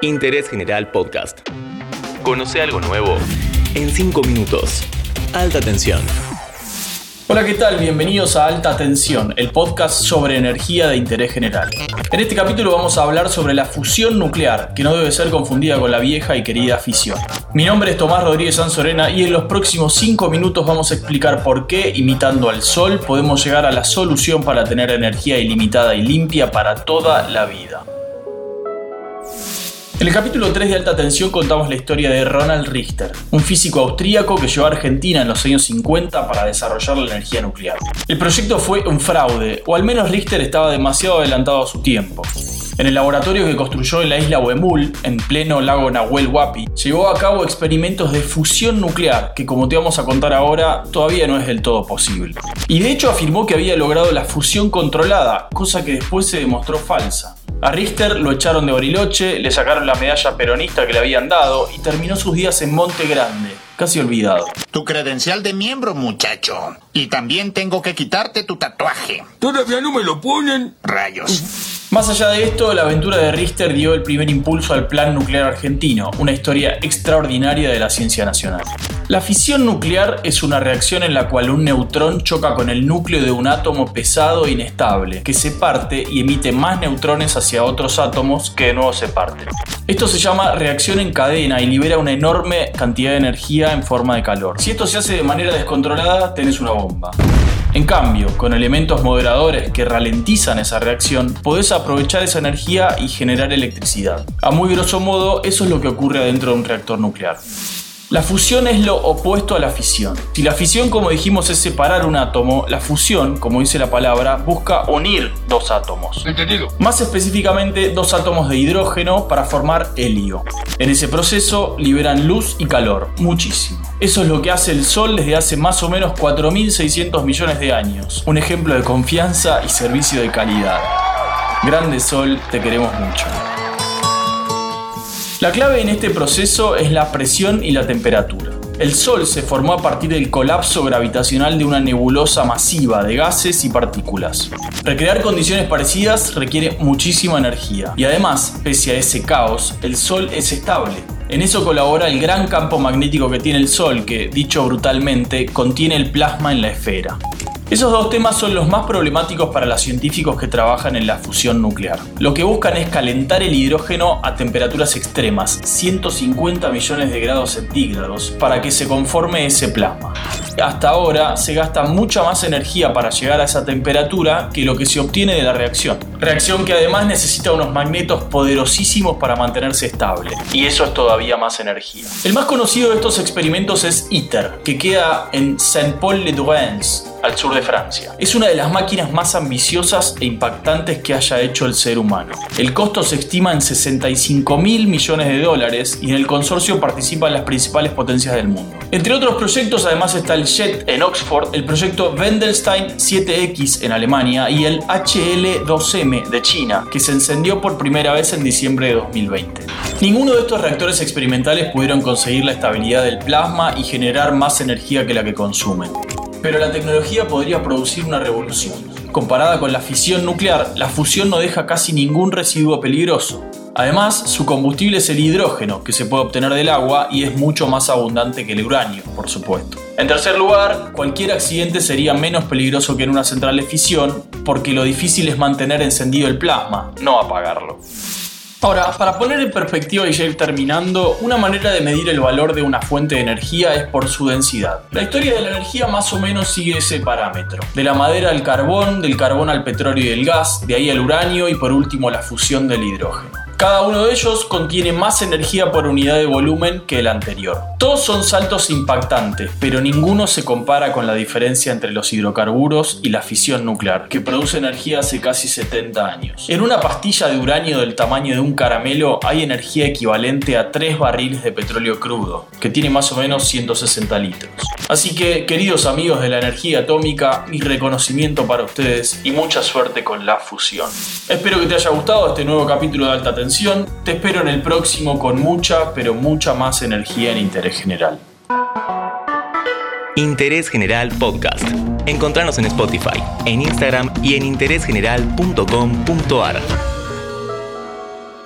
Interés General Podcast. Conoce algo nuevo en 5 minutos. Alta tensión. Hola, ¿qué tal? Bienvenidos a Alta Tensión, el podcast sobre energía de interés general. En este capítulo vamos a hablar sobre la fusión nuclear, que no debe ser confundida con la vieja y querida fisión. Mi nombre es Tomás Rodríguez Sanzorena y en los próximos 5 minutos vamos a explicar por qué, imitando al Sol, podemos llegar a la solución para tener energía ilimitada y limpia para toda la vida. En el capítulo 3 de Alta Tensión contamos la historia de Ronald Richter, un físico austríaco que llegó a Argentina en los años 50 para desarrollar la energía nuclear. El proyecto fue un fraude, o al menos Richter estaba demasiado adelantado a su tiempo. En el laboratorio que construyó en la isla Huemul, en pleno lago Nahuel Huapi, llevó a cabo experimentos de fusión nuclear, que como te vamos a contar ahora, todavía no es del todo posible. Y de hecho afirmó que había logrado la fusión controlada, cosa que después se demostró falsa. A Richter lo echaron de Bariloche, le sacaron la medalla peronista que le habían dado y terminó sus días en Monte Grande, casi olvidado. Tu credencial de miembro, muchacho. Y también tengo que quitarte tu tatuaje. ¿Todavía no me lo ponen? Rayos. Más allá de esto, la aventura de Richter dio el primer impulso al Plan Nuclear Argentino, una historia extraordinaria de la ciencia nacional. La fisión nuclear es una reacción en la cual un neutrón choca con el núcleo de un átomo pesado e inestable, que se parte y emite más neutrones hacia otros átomos que de nuevo se parten. Esto se llama reacción en cadena y libera una enorme cantidad de energía en forma de calor. Si esto se hace de manera descontrolada, tenés una bomba. En cambio, con elementos moderadores que ralentizan esa reacción, podés aprovechar esa energía y generar electricidad. A muy grosso modo, eso es lo que ocurre adentro de un reactor nuclear. La fusión es lo opuesto a la fisión. Si la fisión, como dijimos, es separar un átomo, la fusión, como dice la palabra, busca unir dos átomos. Entendido. Más específicamente, dos átomos de hidrógeno para formar helio. En ese proceso liberan luz y calor, muchísimo. Eso es lo que hace el Sol desde hace más o menos 4.600 millones de años. Un ejemplo de confianza y servicio de calidad. Grande Sol, te queremos mucho. La clave en este proceso es la presión y la temperatura. El Sol se formó a partir del colapso gravitacional de una nebulosa masiva de gases y partículas. Recrear condiciones parecidas requiere muchísima energía y además, pese a ese caos, el Sol es estable. En eso colabora el gran campo magnético que tiene el Sol, que, dicho brutalmente, contiene el plasma en la esfera. Esos dos temas son los más problemáticos para los científicos que trabajan en la fusión nuclear. Lo que buscan es calentar el hidrógeno a temperaturas extremas, 150 millones de grados centígrados, para que se conforme ese plasma. Hasta ahora se gasta mucha más energía para llegar a esa temperatura que lo que se obtiene de la reacción. Reacción que además necesita unos magnetos poderosísimos para mantenerse estable. Y eso es todavía más energía. El más conocido de estos experimentos es ITER, que queda en Saint-Paul-le-Douance, al sur de Francia. Es una de las máquinas más ambiciosas e impactantes que haya hecho el ser humano. El costo se estima en 65 mil millones de dólares y en el consorcio participan las principales potencias del mundo. Entre otros proyectos además está el JET en Oxford, el proyecto Wendelstein 7X en Alemania y el HL2M de China, que se encendió por primera vez en diciembre de 2020. Ninguno de estos reactores experimentales pudieron conseguir la estabilidad del plasma y generar más energía que la que consumen. Pero la tecnología podría producir una revolución. Comparada con la fisión nuclear, la fusión no deja casi ningún residuo peligroso. Además, su combustible es el hidrógeno, que se puede obtener del agua y es mucho más abundante que el uranio, por supuesto. En tercer lugar, cualquier accidente sería menos peligroso que en una central de fisión, porque lo difícil es mantener encendido el plasma, no apagarlo. Ahora, para poner en perspectiva y ya ir terminando, una manera de medir el valor de una fuente de energía es por su densidad. La historia de la energía más o menos sigue ese parámetro. De la madera al carbón, del carbón al petróleo y el gas, de ahí al uranio y por último la fusión del hidrógeno. Cada uno de ellos contiene más energía por unidad de volumen que el anterior. Todos son saltos impactantes, pero ninguno se compara con la diferencia entre los hidrocarburos y la fisión nuclear, que produce energía hace casi 70 años. En una pastilla de uranio del tamaño de un caramelo hay energía equivalente a 3 barriles de petróleo crudo, que tiene más o menos 160 litros. Así que, queridos amigos de la energía atómica, mi reconocimiento para ustedes y mucha suerte con la fusión. Espero que te haya gustado este nuevo capítulo de Alta Tensión te espero en el próximo con mucha, pero mucha más energía en Interés General. Interés General Podcast. Encontrarnos en Spotify, en Instagram y en interésgeneral.com.ar.